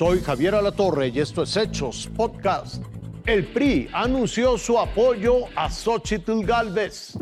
Soy Javier Alatorre y esto es Hechos Podcast. El PRI anunció su apoyo a Xochitl Galvez.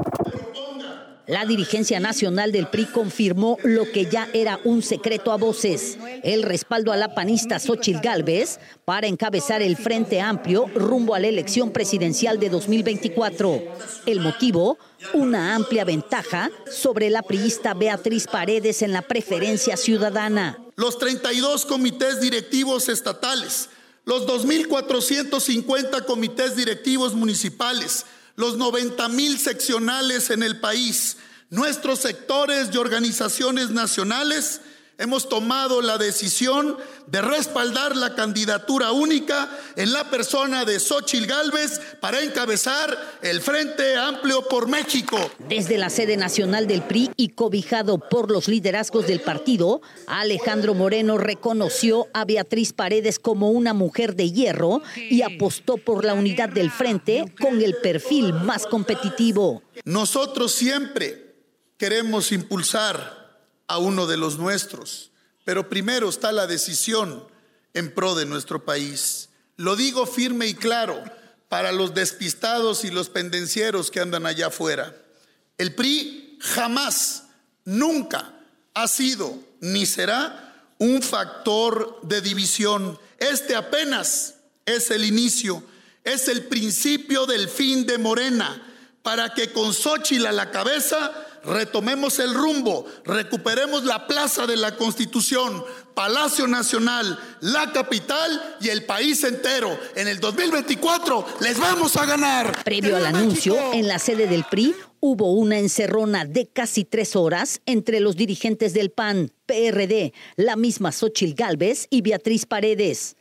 La dirigencia nacional del PRI confirmó lo que ya era un secreto a voces, el respaldo a la panista Xochitl Gálvez para encabezar el Frente Amplio rumbo a la elección presidencial de 2024. El motivo, una amplia ventaja sobre la priista Beatriz Paredes en la preferencia ciudadana. Los 32 comités directivos estatales, los 2.450 comités directivos municipales, los 90 mil seccionales en el país, nuestros sectores y organizaciones nacionales, hemos tomado la decisión de respaldar la candidatura única en la persona de Xochil Gálvez para encabezar el Frente Amplio por México. Desde la sede nacional del PRI y cobijado por los liderazgos del partido, Alejandro Moreno reconoció a Beatriz Paredes como una mujer de hierro y apostó por la unidad del frente con el perfil más competitivo. Nosotros siempre queremos impulsar a uno de los nuestros. Pero primero está la decisión en pro de nuestro país. Lo digo firme y claro para los despistados y los pendencieros que andan allá afuera. El PRI jamás, nunca ha sido ni será un factor de división. Este apenas es el inicio, es el principio del fin de Morena, para que con Xochitl a la cabeza retomemos el rumbo, recuperemos la Plaza de la Constitución, Palacio Nacional, la capital y el país entero. En el 2024 les vamos a ganar. Previo al anuncio, en la sede del PRI hubo una encerrona de casi tres horas entre los dirigentes del PAN, PRD, la misma Xochil Gálvez y Beatriz Paredes.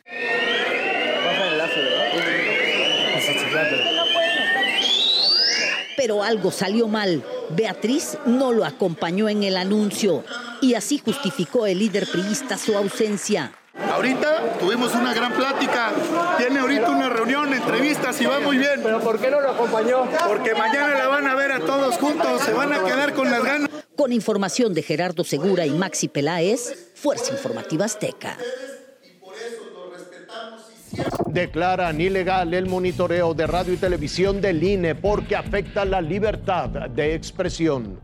Pero algo salió mal. Beatriz no lo acompañó en el anuncio y así justificó el líder priista su ausencia. Ahorita tuvimos una gran plática, tiene ahorita una reunión, entrevistas y va muy bien. ¿Pero por qué no lo acompañó? Porque mañana la van a ver a todos juntos, se van a quedar con las ganas. Con información de Gerardo Segura y Maxi Peláez, Fuerza Informativa Azteca. Declaran ilegal el monitoreo de radio y televisión del INE porque afecta la libertad de expresión.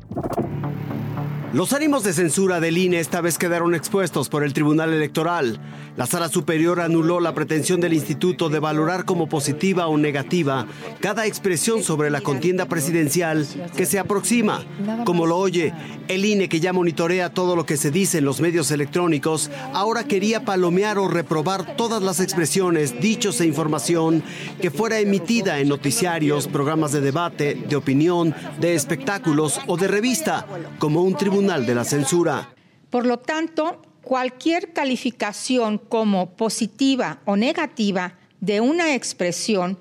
Los ánimos de censura del INE esta vez quedaron expuestos por el Tribunal Electoral. La Sala Superior anuló la pretensión del instituto de valorar como positiva o negativa cada expresión sobre la contienda presidencial que se aproxima. Como lo oye, el INE que ya monitorea todo lo que se dice en los medios electrónicos, ahora quería palomear o reprobar todas las expresiones, dichos e información que fuera emitida en noticiarios, programas de debate, de opinión, de espectáculos o de revista, como un tribunal de la Censura. Por lo tanto, cualquier calificación como positiva o negativa de una expresión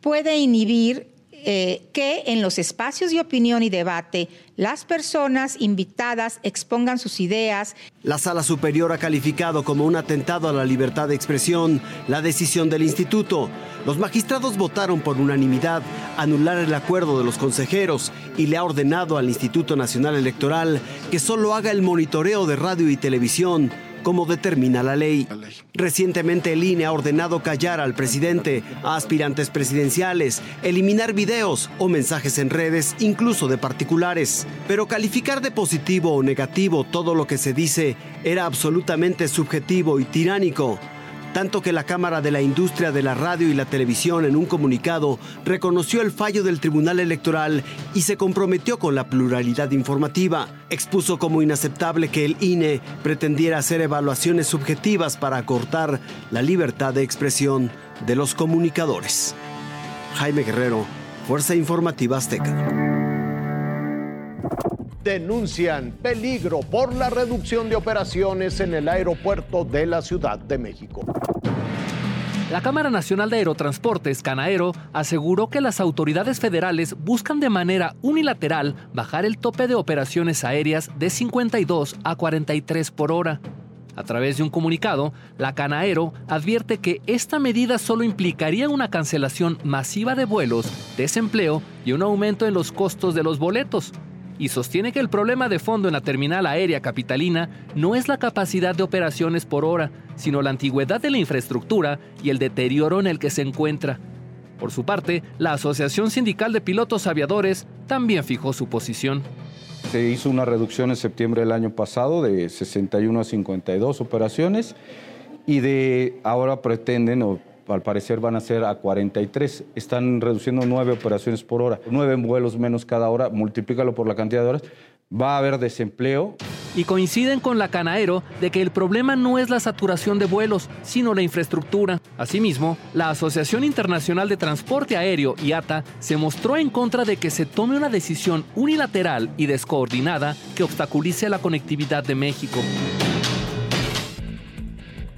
puede inhibir eh, que en los espacios de opinión y debate las personas invitadas expongan sus ideas. La Sala Superior ha calificado como un atentado a la libertad de expresión la decisión del instituto. Los magistrados votaron por unanimidad anular el acuerdo de los consejeros y le ha ordenado al Instituto Nacional Electoral que solo haga el monitoreo de radio y televisión como determina la ley. Recientemente el INE ha ordenado callar al presidente, a aspirantes presidenciales, eliminar videos o mensajes en redes, incluso de particulares. Pero calificar de positivo o negativo todo lo que se dice era absolutamente subjetivo y tiránico tanto que la Cámara de la Industria de la Radio y la Televisión en un comunicado reconoció el fallo del Tribunal Electoral y se comprometió con la pluralidad informativa. Expuso como inaceptable que el INE pretendiera hacer evaluaciones subjetivas para acortar la libertad de expresión de los comunicadores. Jaime Guerrero, Fuerza Informativa Azteca denuncian peligro por la reducción de operaciones en el aeropuerto de la Ciudad de México. La Cámara Nacional de Aerotransportes, Canaero, aseguró que las autoridades federales buscan de manera unilateral bajar el tope de operaciones aéreas de 52 a 43 por hora. A través de un comunicado, la Canaero advierte que esta medida solo implicaría una cancelación masiva de vuelos, desempleo y un aumento en los costos de los boletos, y sostiene que el problema de fondo en la terminal aérea capitalina no es la capacidad de operaciones por hora, sino la antigüedad de la infraestructura y el deterioro en el que se encuentra. Por su parte, la Asociación Sindical de Pilotos Aviadores también fijó su posición. Se hizo una reducción en septiembre del año pasado de 61 a 52 operaciones y de ahora pretenden, al parecer van a ser a 43. Están reduciendo nueve operaciones por hora, nueve vuelos menos cada hora, multiplícalo por la cantidad de horas. Va a haber desempleo. Y coinciden con la Canaero de que el problema no es la saturación de vuelos, sino la infraestructura. Asimismo, la Asociación Internacional de Transporte Aéreo, IATA, se mostró en contra de que se tome una decisión unilateral y descoordinada que obstaculice la conectividad de México.